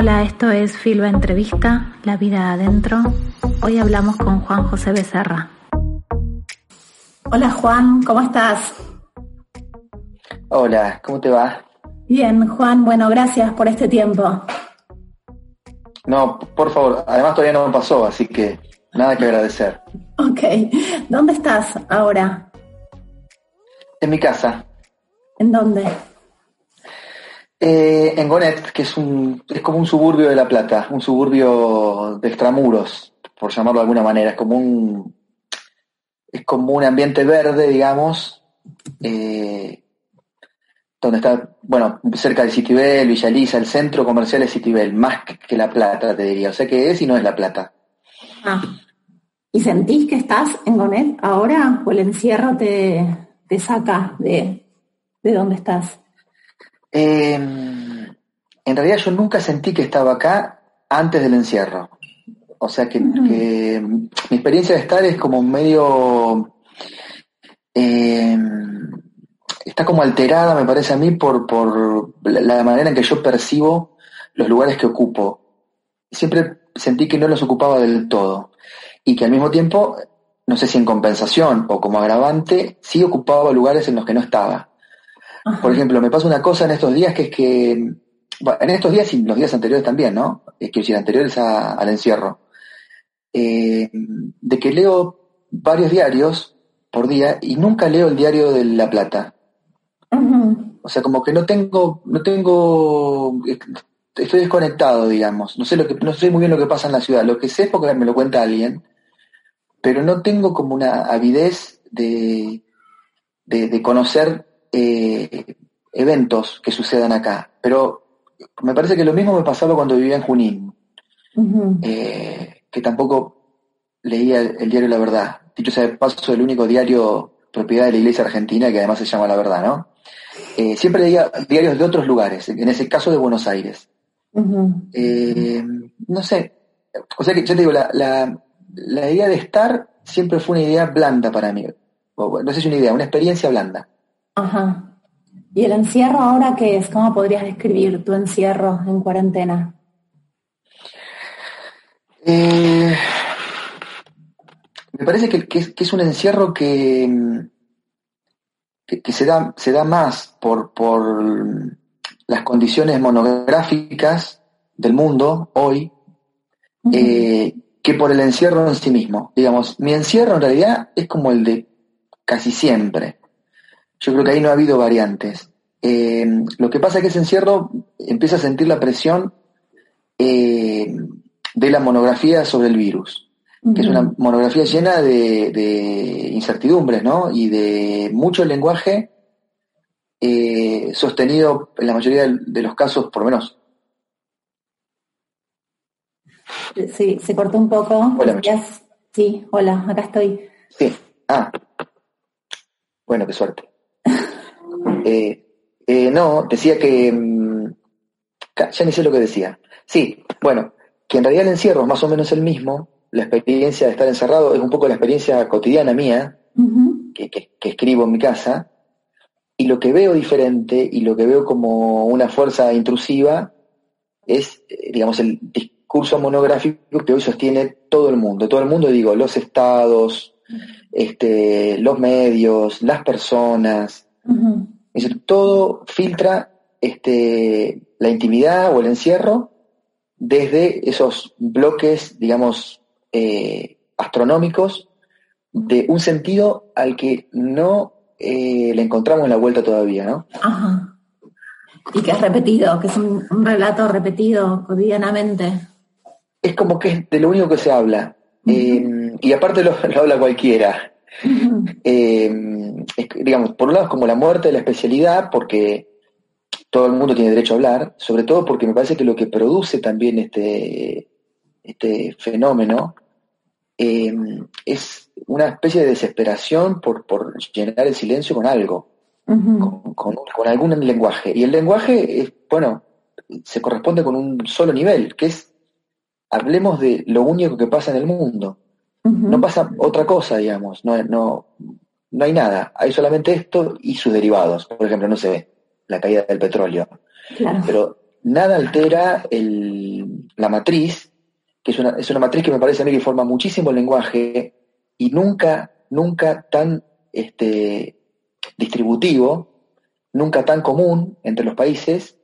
Hola, esto es Filba Entrevista, La Vida Adentro. Hoy hablamos con Juan José Becerra. Hola Juan, ¿cómo estás? Hola, ¿cómo te va? Bien, Juan, bueno, gracias por este tiempo. No, por favor, además todavía no me pasó, así que nada que agradecer. Ok, ¿dónde estás ahora? En mi casa. ¿En dónde? Eh, en Gonet, que es, un, es como un suburbio de La Plata, un suburbio de extramuros, por llamarlo de alguna manera. Es como un, es como un ambiente verde, digamos, eh, donde está, bueno, cerca de Citibel, Villa Elisa, el centro comercial es Citibel, más que, La Plata, te diría. O sea que es y no es La Plata. Ah. ¿Y sentís que estás en Gonet ahora o el encierro te, te saca de, de dónde estás? Em, en realidad yo nunca sentí que estaba acá antes del encierro. O sea que, mi experiencia de estar es como medio... Em, está como alterada, me parece a mí, por, por la manera en que yo percibo los lugares que ocupo. Siempre sentí que no los ocupaba del todo. Y que al mismo tiempo, no sé si en compensación o como agravante, sí ocupaba lugares en los que no estaba. Por ejemplo, me pasa una cosa en estos días que es que, en estos días y los días anteriores también, ¿no? Es que decir, anteriores al encierro, eh, de que leo varios diarios por día y nunca leo el diario de La Plata. O sea, como que no tengo, no tengo, estoy desconectado, digamos. No sé lo que, no sé muy bien lo que pasa en la ciudad. Lo que sé es porque me lo cuenta alguien, pero no tengo como una avidez de, de, de conocer eh, eventos que sucedan acá. Pero me parece que lo mismo me pasaba cuando vivía en Junín, eh, que tampoco leía el, diario La Verdad. Dicho sea de paso, el único diario propiedad de la Iglesia Argentina, que además se llama La Verdad, ¿no? Eh, siempre leía diarios de otros lugares, en ese caso de Buenos Aires. no sé, o sea que yo te digo, la, la, idea de estar siempre fue una idea blanda para mí. no sé si una idea, una experiencia blanda. Ajá. ¿Y el encierro ahora qué es? ¿Cómo podrías describir tu encierro en cuarentena? Eh, me parece que, es, un encierro que, que, se, da, se da más por, por las condiciones monográficas del mundo hoy eh, que por el encierro en sí mismo. Digamos, mi encierro en realidad es como el de casi siempre. Yo creo que ahí no ha habido variantes. Eh, lo que pasa es que ese encierro empieza a sentir la presión eh, de la monografía sobre el virus, que es una monografía llena de, incertidumbres, ¿no? Y de mucho lenguaje eh, sostenido en la mayoría de los casos, por lo menos. Sí, se cortó un poco. Hola. Sí, hola, acá estoy. Sí, ah. Bueno, qué suerte. Eh, eh, no, decía que... Mm, ya ni sé lo que decía. Sí, bueno, que en realidad el encierro es más o menos el mismo. La experiencia de estar encerrado es un poco la experiencia cotidiana mía, que, escribo en mi casa. Y lo que veo diferente y lo que veo como una fuerza intrusiva es, eh, digamos, el discurso monográfico que hoy sostiene todo el mundo. Todo el mundo, digo, los estados, este, los medios, las personas, es decir, todo filtra este, la intimidad o el encierro desde esos bloques, digamos, eh, astronómicos de un sentido al que no eh, le encontramos en la vuelta todavía, ¿no? Ajá. Y que es repetido, que es un, relato repetido cotidianamente. Es como que es de lo único que se habla. Eh, y aparte lo, habla cualquiera digamos, por un lado es como la muerte de la especialidad, porque todo el mundo tiene derecho a hablar, sobre todo porque me parece que lo que produce también este, este fenómeno eh, es una especie de desesperación por, llenar el silencio con algo, con, algún lenguaje. Y el lenguaje, es, bueno, se corresponde con un solo nivel, que es, hablemos de lo único que pasa en el mundo. No pasa otra cosa, digamos, no, no, no hay nada, hay solamente esto y sus derivados. Por ejemplo, no sé, la caída del petróleo. Pero nada altera la matriz, que es una, es una matriz que me parece a mí que forma muchísimo el lenguaje y nunca, nunca tan este, distributivo, nunca tan común entre los países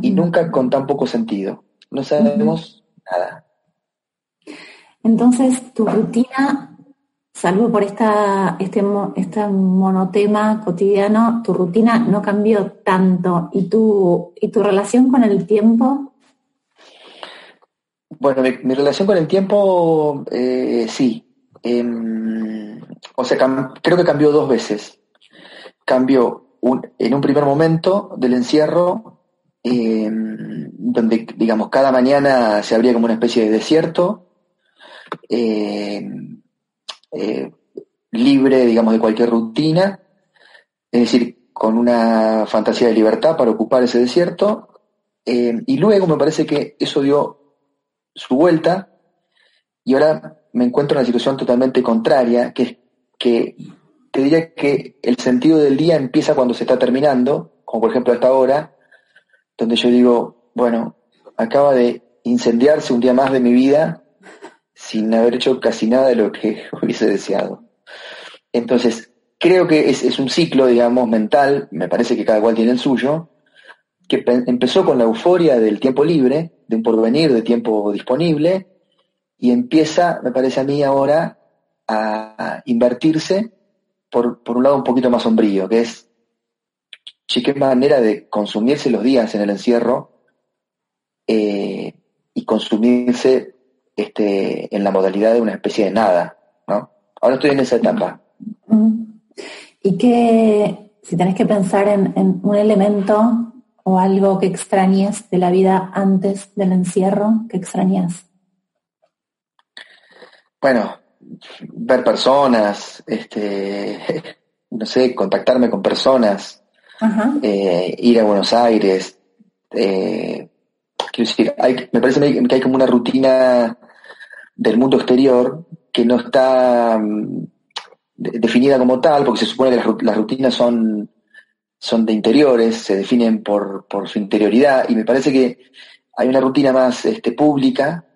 y nunca con tan poco sentido. No sabemos nada. Entonces, tu rutina, salvo por esta, este, este monotema cotidiano, tu rutina no cambió tanto. ¿Y tu, y tu relación con el tiempo? Bueno, mi, relación con el tiempo, eh, sí. Em, o sea, creo que cambió dos veces. Cambió en un primer momento del encierro, em, donde, digamos, cada mañana se abría como una especie de desierto, em, eh, libre, digamos, de cualquier rutina, es decir, con una fantasía de libertad para ocupar ese desierto, y luego me parece que eso dio su vuelta, y ahora me encuentro en una situación totalmente contraria, que es que te diría que el sentido del día empieza cuando se está terminando, como por ejemplo a esta hora, donde yo digo, bueno, acaba de incendiarse un día más de mi vida sin haber hecho casi nada de lo que hubiese deseado. Entonces, creo que es, un ciclo, digamos, mental, me parece que cada cual tiene el suyo, que empezó con la euforia del tiempo libre, de un porvenir, de tiempo disponible, y empieza, me parece a mí ahora, a invertirse por, un lado un poquito más sombrío, que es, qué manera de consumirse los días en el encierro eh, y consumirse este, en la modalidad de una especie de nada, ¿no? Ahora estoy en esa etapa. ¿Y qué, si tenés que pensar en, en un elemento o algo que extrañes de la vida antes del encierro, ¿qué extrañas? Bueno, ver personas, este, no sé, contactarme con personas, eh, ir a Buenos Aires. Eh, quiero decir, me parece que hay como una rutina del mundo exterior que no está mm, definida como tal, porque se supone que las, rutinas son, son de interiores, se definen por, por, su interioridad, y me parece que hay una rutina más este, pública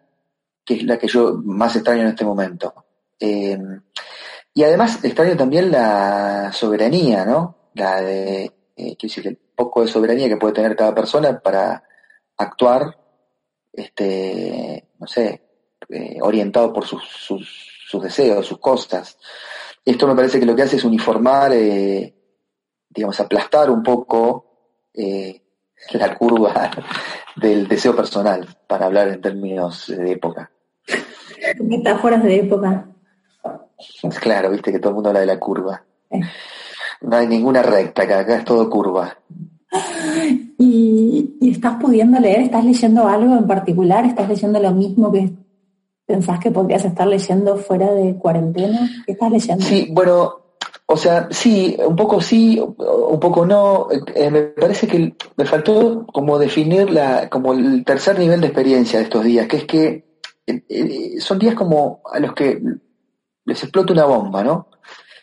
que es la que yo más extraño en este momento. Eh, y además extraño también la soberanía, ¿no? La de, eh, decir, el poco de soberanía que puede tener cada persona para actuar, este, no sé, eh, orientado por sus, sus, deseos, sus cosas. Esto me parece que lo que hace es uniformar, digamos, aplastar un poco la curva del deseo personal, para hablar en términos de época. Metáforas de época. Claro, viste que todo el mundo habla de la curva. No hay ninguna recta acá, acá es todo curva. ¿Y, estás pudiendo leer? ¿Estás leyendo algo en particular? ¿Estás leyendo lo mismo que pensás que podrías estar leyendo fuera de cuarentena? ¿Qué estás leyendo? Sí, bueno, o sea, sí, un poco sí, un poco no. Eh, me parece que me faltó como definir la, como el tercer nivel de experiencia de estos días, que es que eh, son días como a los que les explota una bomba, ¿no?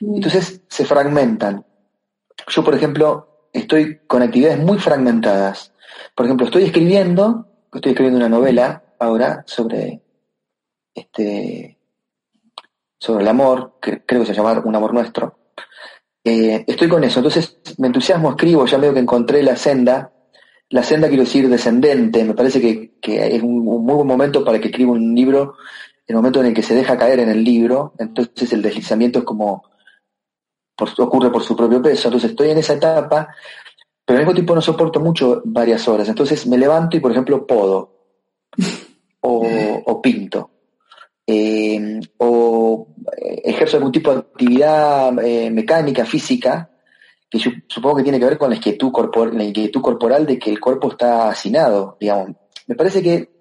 Mm. Entonces se fragmentan. Yo, por ejemplo, estoy con actividades muy fragmentadas. Por ejemplo, estoy escribiendo, estoy escribiendo una novela ahora sobre este sobre el amor, creo que se llama Un amor nuestro. Eh, estoy con eso, entonces me entusiasmo, escribo, ya veo que encontré la senda. La senda quiero decir descendente, me parece que, es un, muy buen momento para que escriba un libro, el momento en el que se deja caer en el libro, entonces el deslizamiento es como, ocurre por su propio peso, entonces estoy en esa etapa, pero al mismo tiempo no soporto mucho varias horas, entonces me levanto y por ejemplo podo, o, pinto, eh, o ejerzo algún tipo de actividad eh, mecánica, física, que yo supongo que tiene que ver con la inquietud, la inquietud corporal de que el cuerpo está hacinado, digamos. Me parece que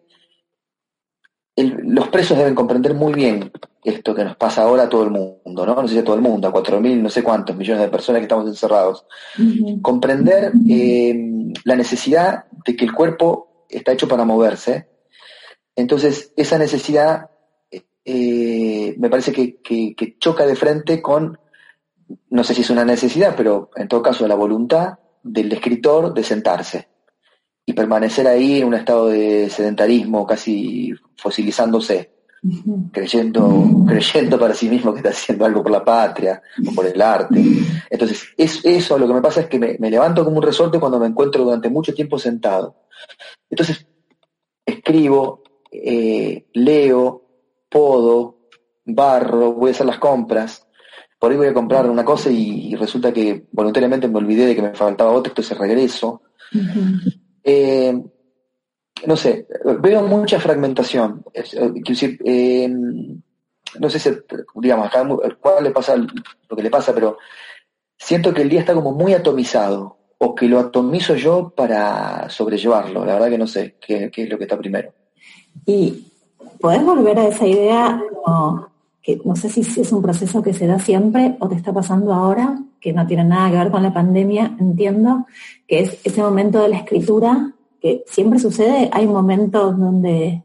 los presos deben comprender muy bien esto que nos pasa ahora a todo el mundo, ¿no? No sé si a todo el mundo, a cuatro mil, no sé cuántos millones de personas que estamos encerrados. Comprender eh, la necesidad de que el cuerpo está hecho para moverse. Entonces, esa necesidad eh, me parece que choca de frente con no sé si es una necesidad, pero en todo caso la voluntad del escritor de sentarse. y permanecer ahí en un estado de sedentarismo casi fosilizándose, creyendo, creyendo para sí mismo que está haciendo algo por la patria o por el arte. Entonces, es, eso lo que me pasa es que me, levanto como un resorte cuando me encuentro durante mucho tiempo sentado. Entonces, escribo, eh, leo, podo, barro, voy a hacer las compras, por ahí voy a comprar una cosa y, resulta que voluntariamente me olvidé de que me faltaba otra, entonces regreso. Eh, no sé, veo mucha fragmentación. Eh, eh, no sé si, digamos, a cuál le pasa lo que le pasa, pero siento que el día está como muy atomizado, o que lo atomizo yo para sobrellevarlo. La verdad que no sé qué, es lo que está primero. Y podés volver a esa idea, que no sé si es un proceso que se da siempre o te está pasando ahora, que no tiene nada que ver con la pandemia, entiendo, que es ese momento de la escritura que siempre sucede, hay momentos donde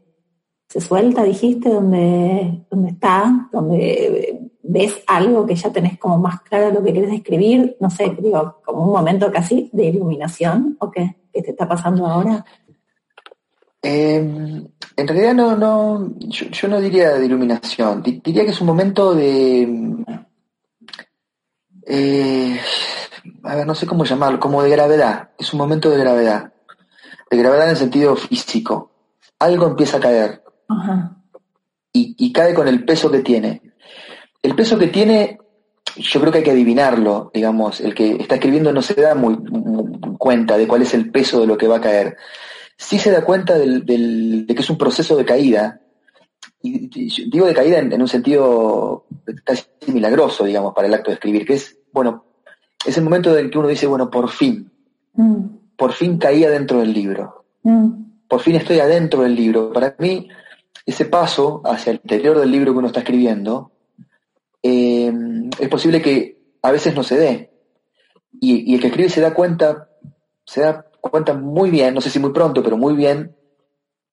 se suelta, dijiste, donde, donde está, donde ves algo que ya tenés como más claro lo que quieres escribir, no sé, digo, como un momento casi de iluminación, ¿o qué? ¿Qué te está pasando ahora? Em, en realidad no, no yo, no diría de iluminación, diría que es un momento de... Eh, a ver, no sé cómo llamarlo, como de gravedad, es un momento de gravedad de gravedad en el sentido físico. Algo empieza a caer. Y, cae con el peso que tiene. El peso que tiene, yo creo que hay que adivinarlo, digamos. El que está escribiendo no se da muy, cuenta de cuál es el peso de lo que va a caer. Sí se da cuenta de que es un proceso de caída. Y, digo de caída en, un sentido casi milagroso, digamos, para el acto de escribir, que es, bueno, es el momento en que uno dice, bueno, por fin. Mm por fin caí adentro del libro. Mm. Por fin estoy adentro del libro. Para mí, ese paso hacia el interior del libro que uno está escribiendo, eh, es posible que a veces no se dé. Y, el que escribe se da cuenta, se da cuenta muy bien, no sé si muy pronto, pero muy bien,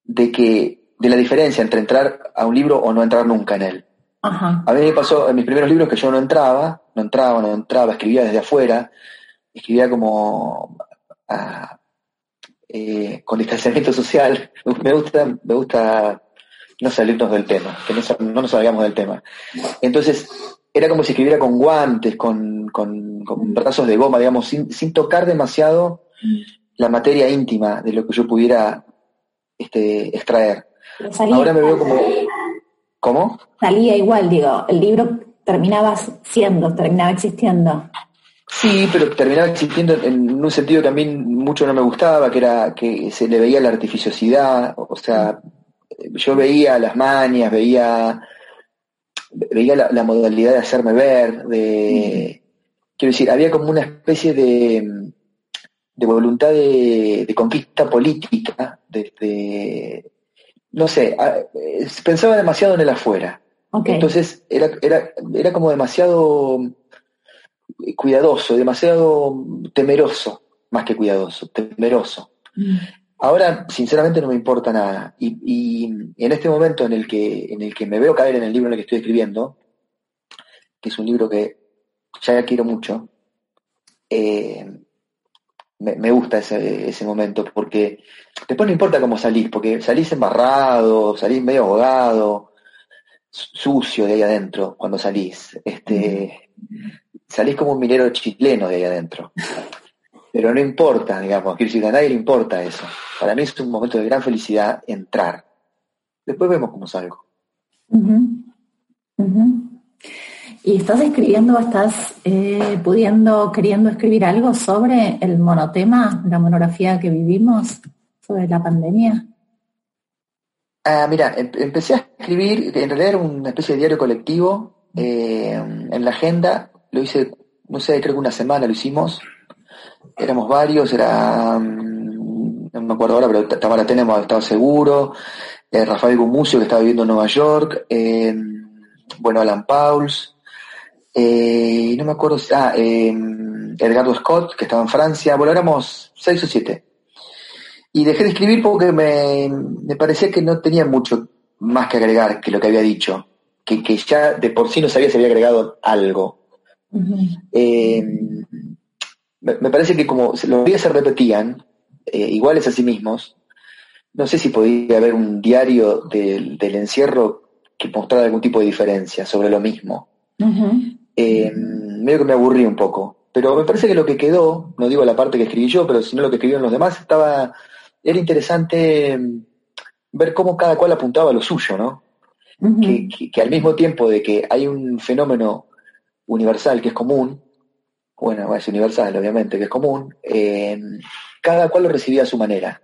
de que, de la diferencia entre entrar a un libro o no entrar nunca en él. A mí me pasó en mis primeros libros que yo no entraba, no entraba, no entraba, escribía desde afuera, escribía como eh, con distanciamiento social. Me gusta, me gusta no salirnos del tema, que no, nos salgamos del tema. Entonces, era como si escribiera con guantes, con, con, brazos de goma, digamos, sin, sin, tocar demasiado la materia íntima de lo que yo pudiera este, extraer. Ahora me veo como... ¿Cómo? Salía igual, digo, el libro terminaba siendo, terminaba existiendo. Sí, pero terminaba existiendo en un sentido que a mí mucho no me gustaba, que era que se le veía la artificiosidad, o sea, yo veía las manias, veía, veía la, modalidad de hacerme ver, de, quiero decir, había como una especie de, de voluntad de, conquista política, de, no sé, pensaba demasiado en el afuera. Entonces era, era, era como demasiado cuidadoso, demasiado temeroso, más que cuidadoso, temeroso. Mm. Ahora, sinceramente, no me importa nada. Y, en este momento en el, que, en el que me veo caer en el libro en el que estoy escribiendo, que es un libro que ya quiero mucho, eh, me, gusta ese, ese, momento, porque después no importa cómo salís, porque salís embarrado, salís medio ahogado, sucio de ahí adentro cuando salís. Este, mm salís como un minero chileno de ahí adentro. Pero no importa, digamos, quiero decir, a nadie le importa eso. Para mí es un momento de gran felicidad entrar. Después vemos cómo salgo. ¿Y estás escribiendo, estás eh, pudiendo, queriendo escribir algo sobre el monotema, la monografía que vivimos, sobre la pandemia? Ah, mira, em, empecé a escribir, en realidad era una especie de diario colectivo eh, en la agenda lo hice, no sé, creo que una semana lo hicimos. Éramos varios, era, mm, no me acuerdo ahora, pero Tamara Tenemos estaba seguro, eh, Rafael Gumucio que estaba viviendo en Nueva York, bueno, Alan Pauls, eh, no me acuerdo, ah, em, Edgardo Scott, que estaba en Francia, bueno, éramos seis o siete. Y dejé de escribir porque me, me parecía que no tenía mucho más que agregar que lo que había dicho, que, que ya de por sí no sabía si había agregado algo. Eh, me, parece que como los días se repetían, eh, iguales a sí mismos, no sé si podía haber un diario del, encierro que mostrara algún tipo de diferencia sobre lo mismo. Eh, medio que me aburrí un poco. Pero me parece que lo que quedó, no digo la parte que escribí yo, pero sino lo que escribieron los demás, estaba, era interesante mm, ver cómo cada cual apuntaba a lo suyo, ¿no? que, al mismo tiempo de que hay un fenómeno universal que es común, bueno, es universal obviamente, que es común, eh, cada cual lo recibía a su manera.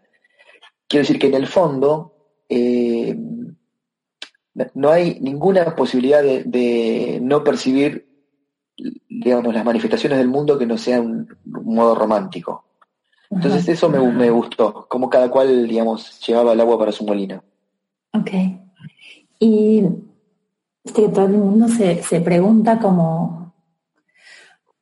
Quiero decir que en el fondo eh, no hay ninguna posibilidad de, no percibir, digamos, las manifestaciones del mundo que no sea un, modo romántico. Entonces eso me, me, gustó, como cada cual, digamos, llevaba el agua para su molino. Ok. Y que todo el mundo se, se pregunta como,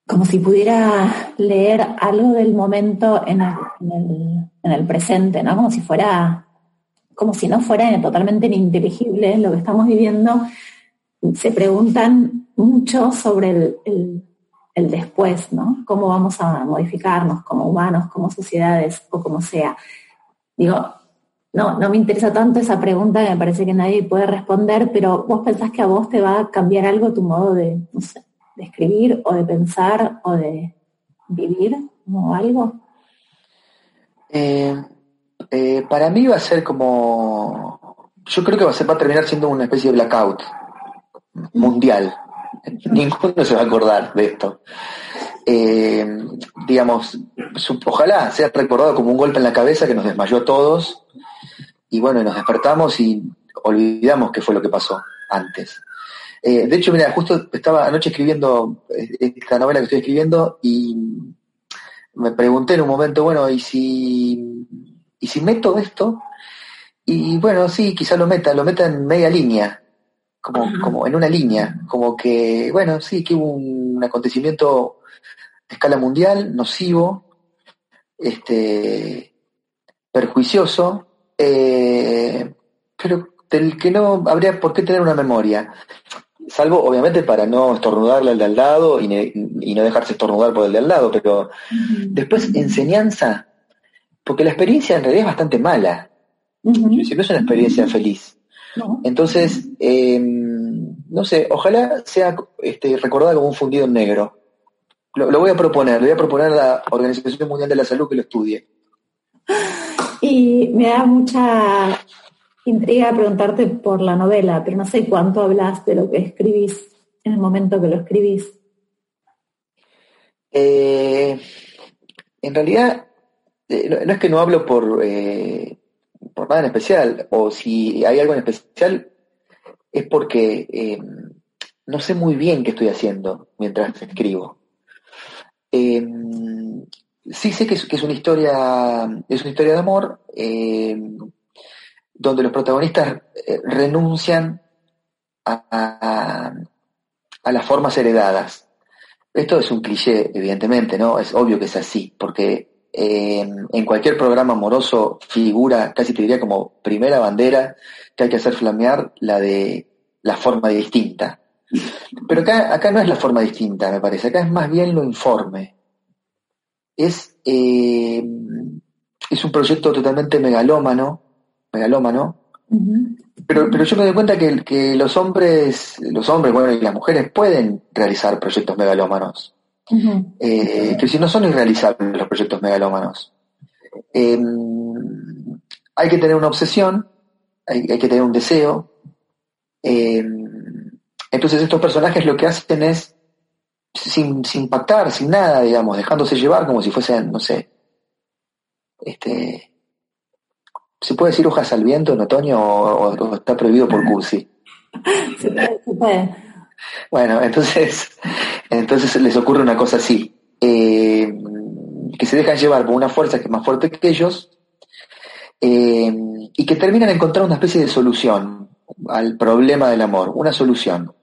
como si pudiera leer algo del momento en el, en el, presente, ¿no? Como si fuera, como si no fuera totalmente ininteligible lo que estamos viviendo. Se preguntan mucho sobre el, el después, ¿no? Cómo vamos a modificarnos como humanos, como sociedades o como sea. Digo, no, no me interesa tanto esa pregunta, me parece que nadie puede responder, pero vos pensás que a vos te va a cambiar algo tu modo de, no sé, de escribir o de pensar o de vivir o algo. Eh, eh, para mí va a ser como, yo creo que va a, ser, va a terminar siendo una especie de blackout mundial. Ninguno se va a acordar de esto. Eh, digamos, ojalá sea recordado como un golpe en la cabeza que nos desmayó a todos y bueno, nos despertamos y olvidamos qué fue lo que pasó antes. Eh, de hecho, mira, justo estaba anoche escribiendo eh, esta novela que estoy escribiendo y me pregunté en un momento, bueno, ¿y si, y si meto esto? Y bueno, sí, quizá lo meta, lo meta en media línea, como, como en una línea, como que, bueno, sí, que hubo un acontecimiento de escala mundial, nocivo, este, perjuicioso, eh, pero del que no habría por qué tener una memoria. Salvo, obviamente, para no estornudarle al de al lado y, no dejarse estornudar por el de al lado, pero después enseñanza, porque la experiencia en realidad es bastante mala. no es una experiencia feliz. Entonces, em, no sé, ojalá sea este, recordada como un fundido en negro. Lo, lo, voy a proponer, le voy a proponer a la Organización Mundial de la Salud que lo estudie. Y me da mucha intriga preguntarte por la novela, pero no sé cuánto hablas de lo que escribís en el momento que lo escribís. Eh, en realidad, eh, no, es que no hablo por, eh, por nada en especial, o si hay algo en especial, es porque no sé muy bien qué estoy haciendo mientras escribo sí sé que es, una historia, es una historia de amor, eh, donde los protagonistas eh, renuncian a, a, las formas heredadas. Esto es un cliché, evidentemente, ¿no? Es obvio que es así, porque eh, en cualquier programa amoroso figura, casi te diría como primera bandera, que hay que hacer flamear la de la forma distinta. Pero acá, acá no es la forma distinta, me parece, acá es más bien lo informe es, eh, es un proyecto totalmente megalómano, megalómano, pero, pero yo me doy cuenta que, que, los hombres, los hombres, bueno, y las mujeres pueden realizar proyectos megalómanos. Eh, que si no son irrealizables los proyectos megalómanos. Em, hay que tener una obsesión, hay, hay que tener un deseo. Em, entonces estos personajes lo que hacen es sin, sin pactar, sin nada, digamos, dejándose llevar como si fuesen, no sé, este, ¿se puede decir hojas al viento en otoño o, está prohibido por cursi? Se puede, se puede. Bueno, entonces, entonces les ocurre una cosa así, eh, que se dejan llevar por una fuerza que es más fuerte que ellos eh, y que terminan encontrando una especie de solución al problema del amor, una solución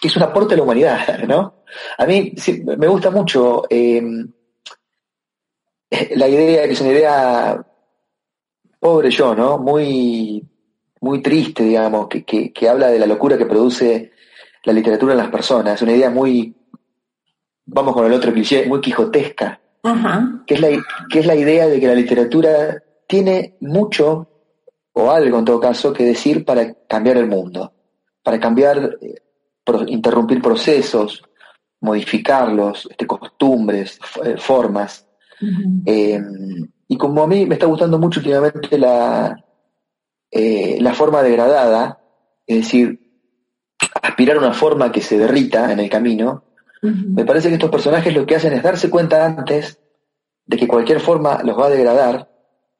que es un aporte a la humanidad, ¿no? A mí me gusta mucho eh, la idea, que es una idea pobre yo, ¿no? Muy, muy triste, digamos, que, que, habla de la locura que produce la literatura en las personas. Es una idea muy, vamos con el otro cliché, muy quijotesca. Que, es la, que es la idea de que la literatura tiene mucho, o algo en todo caso, que decir para cambiar el mundo, para cambiar, eh, interrumpir procesos, modificarlos, este, costumbres, eh, formas. Em, y como a mí me está gustando mucho últimamente la, eh, la forma degradada, es decir, aspirar a una forma que se derrita en el camino, me parece que estos personajes lo que hacen es darse cuenta antes de que cualquier forma los va a degradar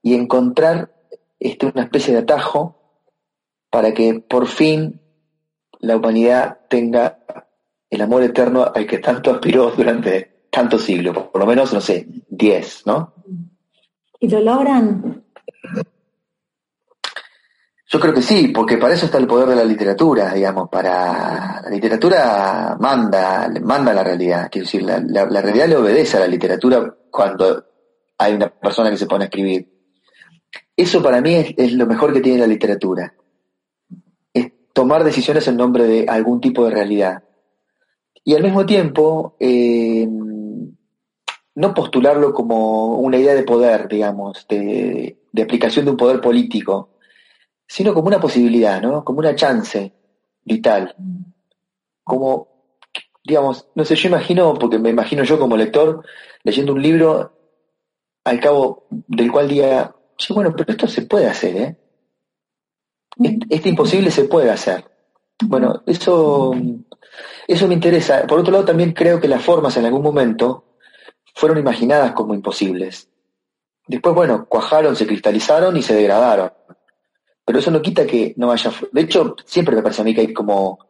y encontrar este, una especie de atajo para que por fin la humanidad tenga el amor eterno al que tanto aspiró durante tantos siglos, por lo menos, no sé, diez, ¿no? ¿Y lo logran? Yo creo que sí, porque para eso está el poder de la literatura, digamos, para la literatura manda, manda la realidad, quiero decir, la, realidad le obedece a la literatura cuando hay una persona que se pone a escribir. Eso para mí es, lo mejor que tiene la literatura, es tomar decisiones en nombre de algún tipo de realidad. Y al mismo tiempo, eh, no postularlo como una idea de poder, digamos, de, de aplicación de un poder político, sino como una posibilidad, ¿no? Como una chance vital. Como, digamos, no sé, yo imagino, porque me imagino yo como lector, leyendo un libro al cabo del cual diga, sí, bueno, pero esto se puede hacer, ¿eh? Este, imposible se puede hacer. Bueno, eso, eso me interesa. Por otro lado, también creo que las formas en algún momento fueron imaginadas como imposibles. Después, bueno, cuajaron, se cristalizaron y se degradaron. Pero eso no quita que no haya... De hecho, siempre me parece a mí que hay como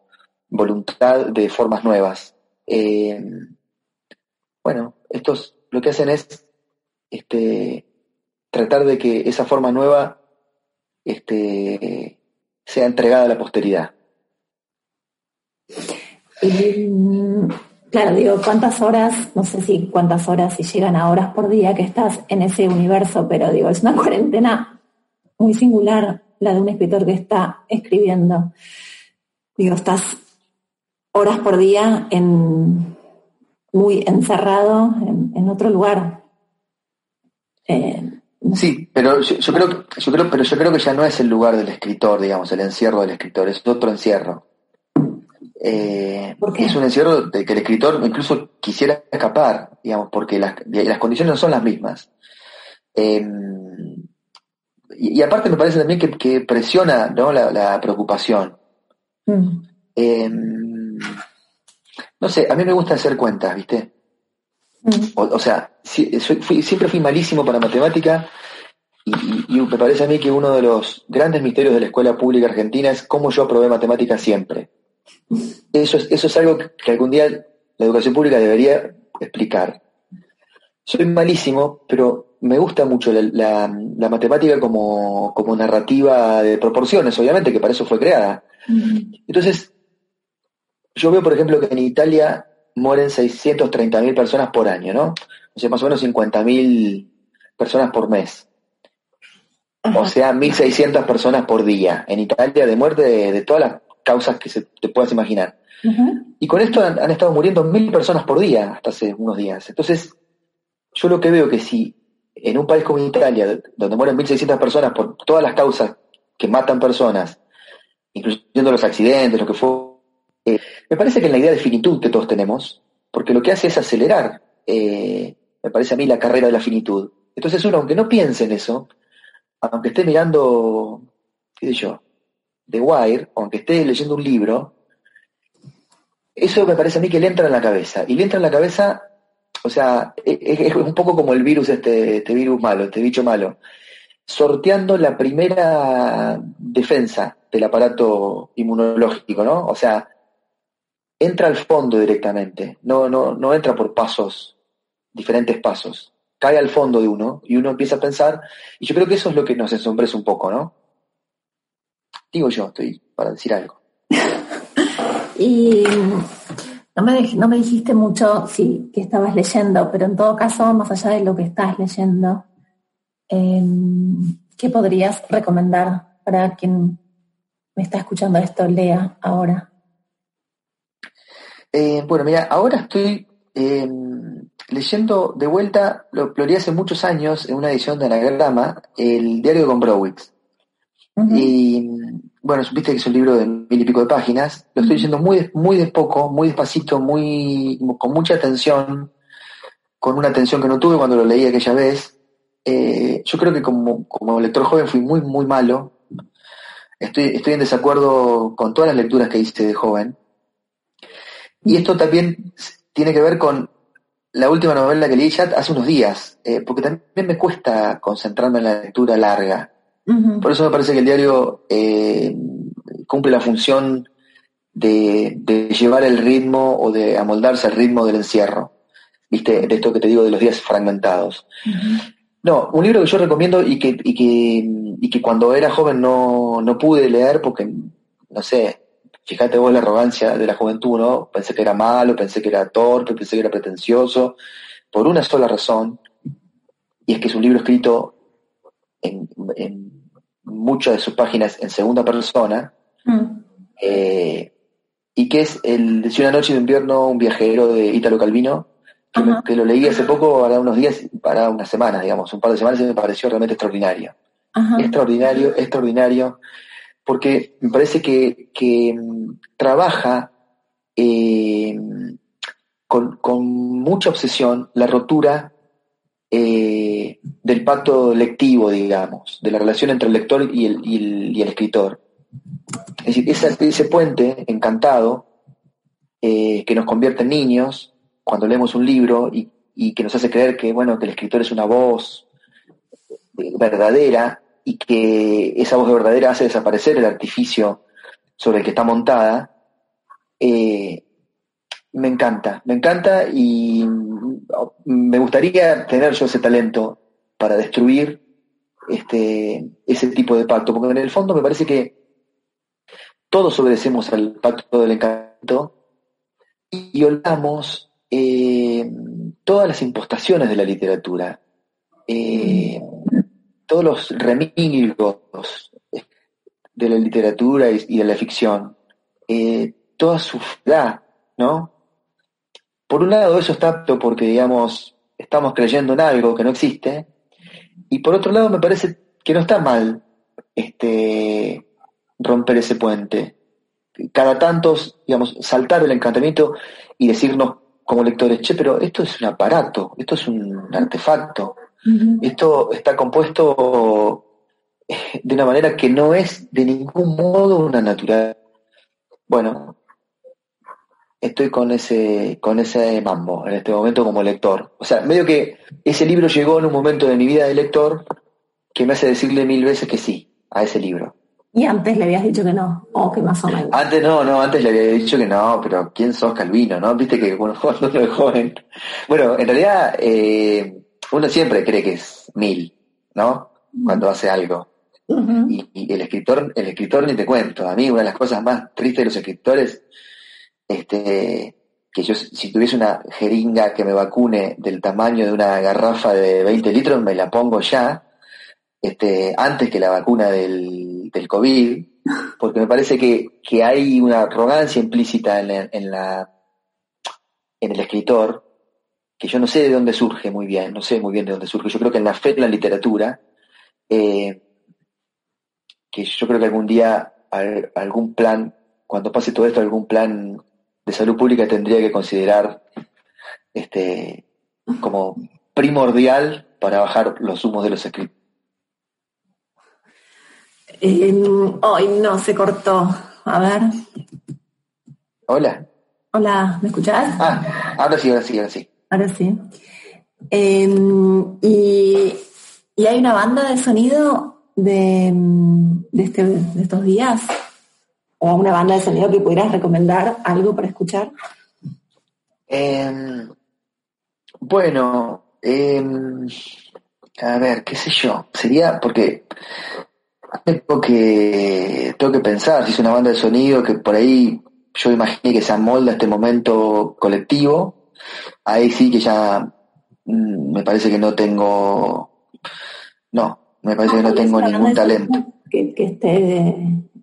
voluntad de formas nuevas. Eh, bueno, estos lo que hacen es este, tratar de que esa forma nueva este, sea entregada a la posteridad. claro, digo, ¿cuántas horas, no sé si cuántas horas, si llegan a horas por día que estás en ese universo, pero digo, es una cuarentena muy singular la de un escritor que está escribiendo. Digo, estás horas por día en, muy encerrado en, otro lugar. Eh, sí, pero yo, creo, yo creo, pero yo creo que ya no es el lugar del escritor, digamos, el encierro del escritor, es otro encierro. Eh, es un encierro de que el escritor incluso quisiera escapar, digamos, porque las, las condiciones no son las mismas. Eh, y, aparte me parece también que, presiona ¿no? la, preocupación. Mm. Em, no sé, a mí me gusta hacer cuentas, ¿viste? Mm. O, sea, siempre fui malísimo para matemática y, me parece a mí que uno de los grandes misterios de la escuela pública argentina es cómo yo aprobé matemática siempre. Eso es, eso es algo que algún día la educación pública debería explicar. Soy malísimo, pero me gusta mucho la, matemática como, narrativa de proporciones, obviamente, que para eso fue creada. Entonces, yo veo, por ejemplo, que en Italia mueren 630.000 personas por año, ¿no? O sea, más o menos 50.000 personas por mes. O sea, 1.600 personas por día en Italia de muerte de, todas las causas que se, te puedas imaginar. Y con esto han, han estado muriendo mil personas por día hasta hace unos días. Entonces, yo lo que veo que si en un país como Italia, donde mueren 1.600 personas por todas las causas que matan personas, incluyendo los accidentes, lo que fue, eh, me parece que en la idea de finitud que todos tenemos, porque lo que hace es acelerar, eh, me parece a mí, la carrera de la finitud. Entonces uno, aunque no piense en eso, aunque esté mirando, qué sé yo, The Wire, aunque esté leyendo un libro, eso me parece a mí que le entra en la cabeza. Y le entra en la cabeza o sea, e, e, es, un poco como el virus, este, este virus malo, este bicho malo, sorteando la primera defensa del aparato inmunológico, ¿no? O sea, entra al fondo directamente, no, no, no entra por pasos, diferentes pasos, cae al fondo de uno y uno empieza a pensar, y yo creo que eso es lo que nos ensombrece un poco, ¿no? Digo yo, estoy para decir algo. y no me, no me dijiste mucho, sí, que estabas leyendo, pero en todo caso, más allá de lo que estás leyendo, em, ¿qué podrías recomendar para quien me está escuchando esto, lea ahora? Eh, bueno, mira, ahora estoy em, leyendo de vuelta, lo, lo hace muchos años en una edición de Anagrama, el diario de Gombrowicz. Y bueno, viste que es un libro de mil y pico de páginas, lo estoy leyendo muy, muy de poco, muy despacito, muy, con mucha atención, con una atención que no tuve cuando lo leí aquella vez. Eh, yo creo que como, como lector joven fui muy, muy malo. Estoy, estoy en desacuerdo con todas las lecturas que hice de joven. Y esto también tiene que ver con la última novela que leí ya hace unos días, eh, porque también me cuesta concentrarme en la lectura larga. Por eso me parece que el diario eh, cumple la función de, llevar el ritmo o de amoldarse al ritmo del encierro, ¿viste? De esto que te digo de los días fragmentados. No, un libro que yo recomiendo y que, y que, y que cuando era joven no, no pude leer porque, no sé, fíjate vos la arrogancia de la juventud, ¿no? Pensé que era malo, pensé que era torpe, pensé que era pretencioso, por una sola razón, y es que es un libro escrito en, muchas de sus páginas en segunda persona, mm. eh, y que es el de una noche de invierno, un viajero de Ítalo Calvino, que, lo leí hace poco, para unos días, para unas semanas, digamos, un par de semanas, y me pareció realmente extraordinario. Extraordinario, extraordinario porque me parece que, mm, trabaja eh, con, mucha obsesión la rotura eh, del pacto lectivo, digamos, de la relación entre el lector y el, escritor. Es decir, ese puente encantado eh, que nos convierte en niños cuando leemos un libro y, y, que nos hace creer que, bueno, que el escritor es una voz verdadera y que esa voz verdadera hace desaparecer el artificio sobre el que está montada, eh, me encanta, me encanta y me gustaría tener yo ese talento para destruir este, ese tipo de pacto, porque en el fondo me parece que todos obedecemos al pacto del encanto y olvidamos eh, todas las impostaciones de la literatura. Eh, todos los remilgos de la literatura y, de la ficción, eh, toda su edad, ¿no? Por un lado eso está porque, digamos, estamos creyendo en algo que no existe, y por otro lado me parece que no está mal este, romper ese puente. Cada tanto, digamos, saltar del encantamiento y decirnos como lectores, che, pero esto es un aparato, esto es un artefacto, esto está compuesto eh, de una manera que no es de ningún modo una natural. Bueno, estoy con ese, con ese mambo en este momento como lector. O sea, medio que ese libro llegó en un momento de mi vida de lector que me hace decirle mil veces que sí a ese libro. Y antes le habías dicho que no, o que más o menos. Antes no, no, antes le había dicho que no, pero ¿quién sos Calvino? ¿No? Viste que bueno, cuando uno es joven. Bueno, en realidad, eh, uno siempre cree que es mil, ¿no? Cuando hace algo. y, el escritor, el escritor ni te cuento. A mí una de las cosas más tristes de los escritores, este, que yo si tuviese una jeringa que me vacune del tamaño de una garrafa de 20 litros, me la pongo ya, este, antes que la vacuna del, del COVID, porque me parece que, que hay una arrogancia implícita en, en la en el escritor que yo no sé de dónde surge muy bien, no sé muy bien de dónde surge. Yo creo que en la fe, en la literatura, eh, que yo creo que algún día algún plan, cuando pase todo esto, algún plan de salud pública tendría que considerar este como primordial para bajar los humos de los escritos. hoy no, se cortó. A ver. Hola. Hola, ¿me escuchás? Ah, ahora sí, ahora sí, ahora sí. Ahora sí. Em, y, hay una banda de sonido de, este, de, estos días, o una banda de sonido que pudieras recomendar algo para escuchar. Em, bueno, em, a ver, qué sé yo, sería porque tengo que, tengo que pensar si es una banda de sonido que por ahí yo imaginé que se amolda a este momento colectivo ahí sí que ya mm, me parece que no tengo, no, me parece que no tengo ningún talento. Que, esté,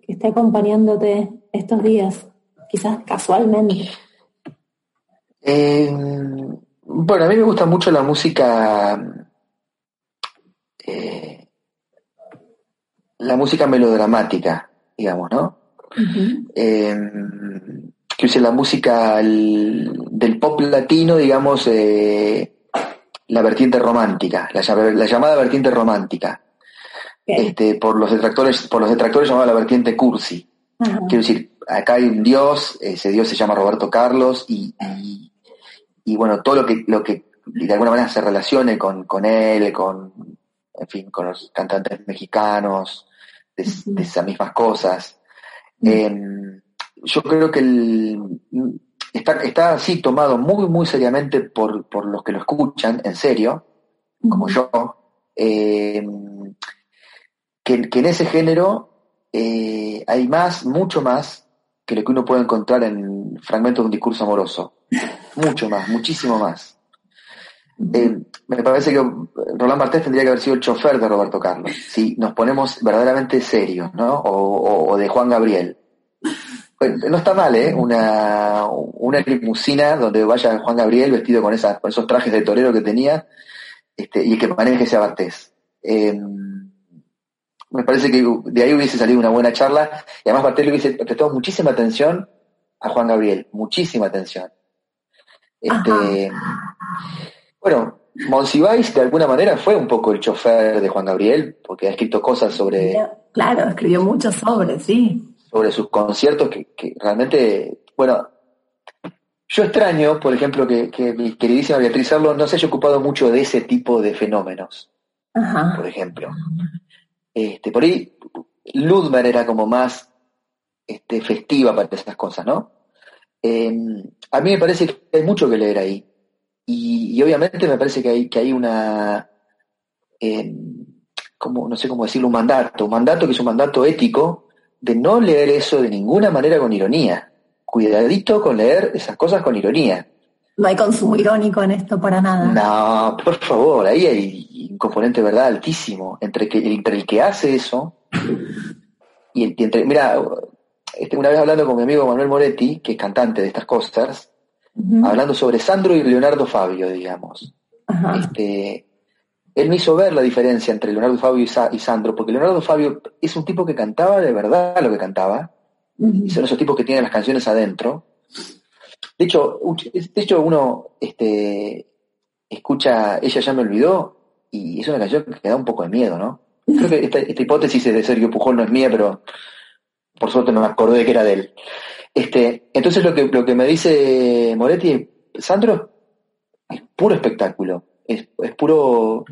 que esté acompañándote estos días, quizás casualmente. Eh, Bueno, a mí me gusta mucho la música, eh, la música melodramática, digamos, ¿no? Em, que use la música del pop latino, digamos, eh, la vertiente romántica, la, llamada vertiente romántica. Este, por los detractores, por los detractores llamada la vertiente cursi. Quiero decir, acá hay un dios, ese dios se llama Roberto Carlos, y, y, bueno, todo lo que, lo que de alguna manera se relacione con, con él, con, en fin, con los cantantes mexicanos, de, esas mismas cosas. Em, yo creo que el, está, está así tomado muy, muy seriamente por, por los que lo escuchan, en serio, como yo, em, que, que, en ese género eh, hay más, mucho más, que lo que uno puede encontrar en fragmentos de un discurso amoroso. Mucho más, muchísimo más. Eh, me parece que Roland Barthes tendría que haber sido el chofer de Roberto Carlos, si nos ponemos verdaderamente serios, ¿no? O, de Juan Gabriel. no está mal, ¿eh? Una, una limusina donde vaya Juan Gabriel vestido con, esas, con esos trajes de torero que tenía este, y que maneje ese Bartés. Eh, me parece que de ahí hubiese salido una buena charla y además Bartés le hubiese prestado muchísima atención a Juan Gabriel, muchísima atención. Este, bueno, Monsiváis de alguna manera fue un poco el chofer de Juan Gabriel, porque ha escrito cosas sobre... Claro, escribió mucho sobre, sí. Sobre sus conciertos que, realmente, bueno, yo extraño, por ejemplo, que, mi queridísima Beatriz Arlo no se haya ocupado mucho de ese tipo de fenómenos, por ejemplo. Este, por ahí, Ludmer era como más este, festiva para esas cosas, ¿no? Em, a mí me parece que hay mucho que leer ahí. Y, obviamente me parece que hay, que hay una, em, como, no sé cómo decirlo, un mandato, un mandato que es un mandato ético de no leer eso de ninguna manera con ironía. Cuidadito con leer esas cosas con ironía. No hay consumo irónico en esto para nada. No, por favor, ahí hay un componente de verdad altísimo entre, que, entre el que hace eso y, entre, mira, este, una vez hablando con mi amigo Manuel Moretti, que es cantante de estas cosas, hablando sobre Sandro y Leonardo Fabio, digamos. Este, él me hizo ver la diferencia entre Leonardo Fabio y, Sandro, porque Leonardo Fabio es un tipo que cantaba de verdad lo que cantaba, y son esos tipos que tienen las canciones adentro, de hecho, de hecho uno este, escucha Ella ya me olvidó y es una canción que da un poco de miedo, ¿no? Creo que esta, hipótesis de Sergio Pujol no es mía, pero por suerte no me acordé de que era de él. Este, entonces lo que, lo que me dice Moretti, Sandro, es puro espectáculo, es, puro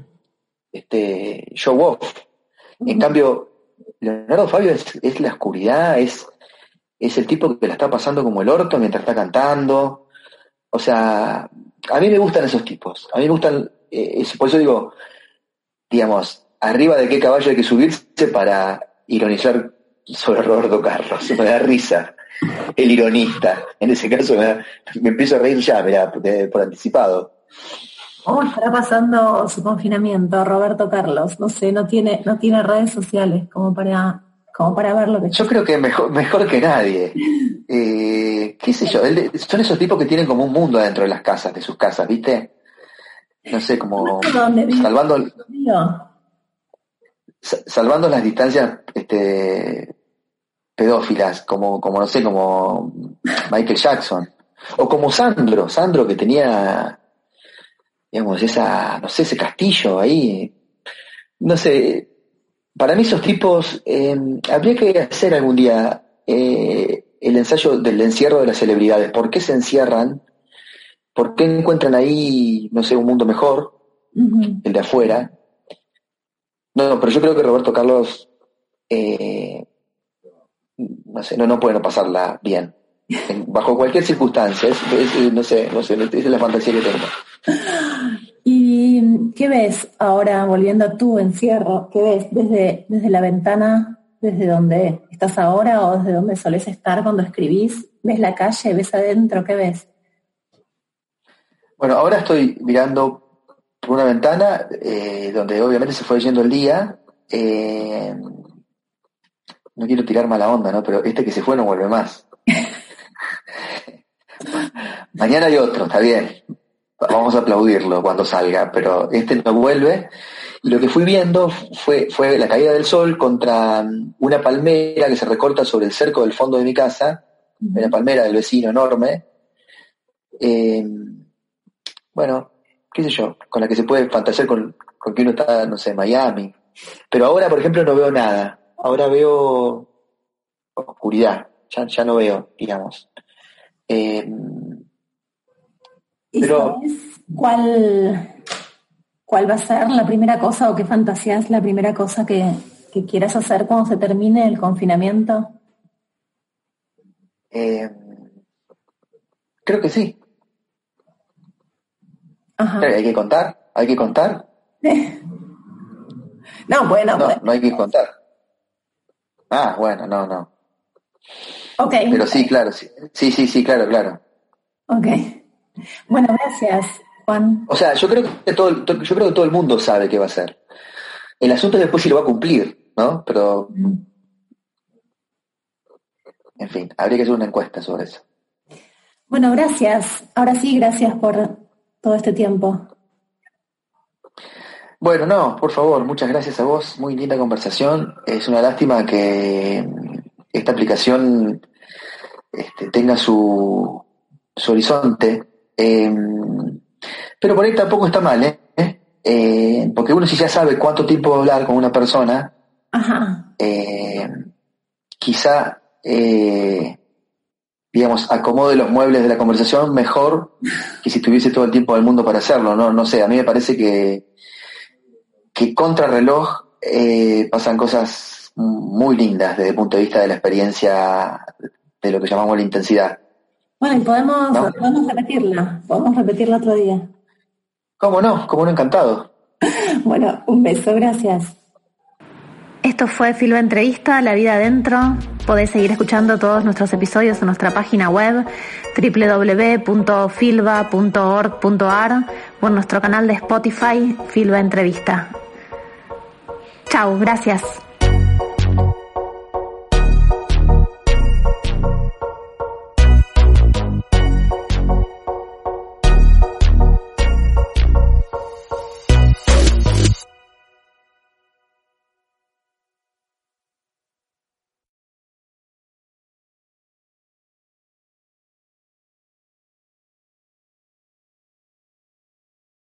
este, show off. En cambio, Leonardo Fabio es la oscuridad, es es el tipo que la está pasando como el orto mientras está cantando. O sea, a mí me gustan esos tipos. A mí me gustan, eh, por eso digo, digamos, arriba de qué caballo hay que subirse para ironizar sobre Roberto Carlos. Me da risa. El ironista. En ese caso me, empiezo a reír ya, mira, por anticipado. ¿Cómo estará pasando su confinamiento, Roberto Carlos? No sé, no tiene, no tiene redes sociales como para como para ver lo que... Yo creo que mejor, mejor que nadie. Eh, ¿Qué sé yo? son esos tipos que tienen como un mundo adentro de las casas, de sus casas, ¿viste? No sé, como salvando... Salvando las distancias este, pedófilas, como, como no sé, como Michael Jackson. O como Sandro, Sandro que tenía, digamos, esa, no sé, ese castillo ahí. No sé, para mí esos tipos, eh, habría que hacer algún día eh, el ensayo del encierro de las celebridades. ¿Por qué se encierran? ¿Por qué encuentran ahí, no sé, un mundo mejor, el de afuera? No, pero yo creo que Roberto Carlos, eh, no sé, no, no puede no pasarla bien. bajo cualquier circunstancia, no sé, no sé, es la fantasía que tengo. ¿Y qué ves ahora, volviendo a tu encierro? ¿Qué ves desde, desde la ventana, desde donde estás ahora o desde donde solés estar cuando escribís? ¿Ves la calle? ¿Ves adentro? ¿Qué ves? Bueno, ahora estoy mirando por una ventana eh, donde obviamente se fue yendo el día. Eh, no quiero tirar mala onda, ¿no? Pero este que se fue no vuelve más. Mañana hay otro, está bien vamos a aplaudirlo cuando salga, pero este no vuelve. Y lo que fui viendo fue, fue la caída del sol contra una palmera que se recorta sobre el cerco del fondo de mi casa, una palmera del vecino enorme. Eh, bueno, qué sé yo, con la que se puede fantasear con, con que uno está, no sé, en Miami. Pero ahora, por ejemplo, no veo nada. Ahora veo oscuridad, ya, ya no veo, digamos. Eh, ¿Y pero, cuál, cuál va a ser la primera cosa o qué fantasía es la primera cosa que, que quieras hacer cuando se termine el confinamiento? Eh, creo que sí. ¿Hay que contar? ¿Hay que contar? no, bueno. No, no hay que contar. Ah, bueno, no, no. Ok. Pero sí, claro, sí. Sí, sí, sí, claro, claro. Ok. Bueno, gracias, Juan. O sea, yo creo que todo, yo creo que todo el mundo sabe qué va a hacer. El asunto es después si lo va a cumplir, ¿no? Pero. Mm. En fin, habría que hacer una encuesta sobre eso. Bueno, gracias. Ahora sí, gracias por todo este tiempo. Bueno, no, por favor, muchas gracias a vos. Muy linda conversación. Es una lástima que esta aplicación este, tenga su, su horizonte. Em, pero por ahí tampoco está mal, ¿eh? ¿eh? porque uno si ya sabe cuánto tiempo va a hablar con una persona, eh, quizá, eh, digamos, acomode los muebles de la conversación mejor que si tuviese todo el tiempo del mundo para hacerlo, ¿no? No sé, a mí me parece que, que contra reloj pasan cosas muy lindas desde el punto de vista de la experiencia de lo que llamamos la intensidad. Bueno, y podemos, podemos repetirla, podemos repetirla otro día. ¿Cómo no? ¿Cómo no? Encantado. bueno, un beso, gracias. Esto fue Filo Entrevista, La Vida Adentro. Podéis seguir escuchando todos nuestros episodios en nuestra página web www.filba.org.ar o en nuestro canal de Spotify Filba Entrevista. Chao, gracias.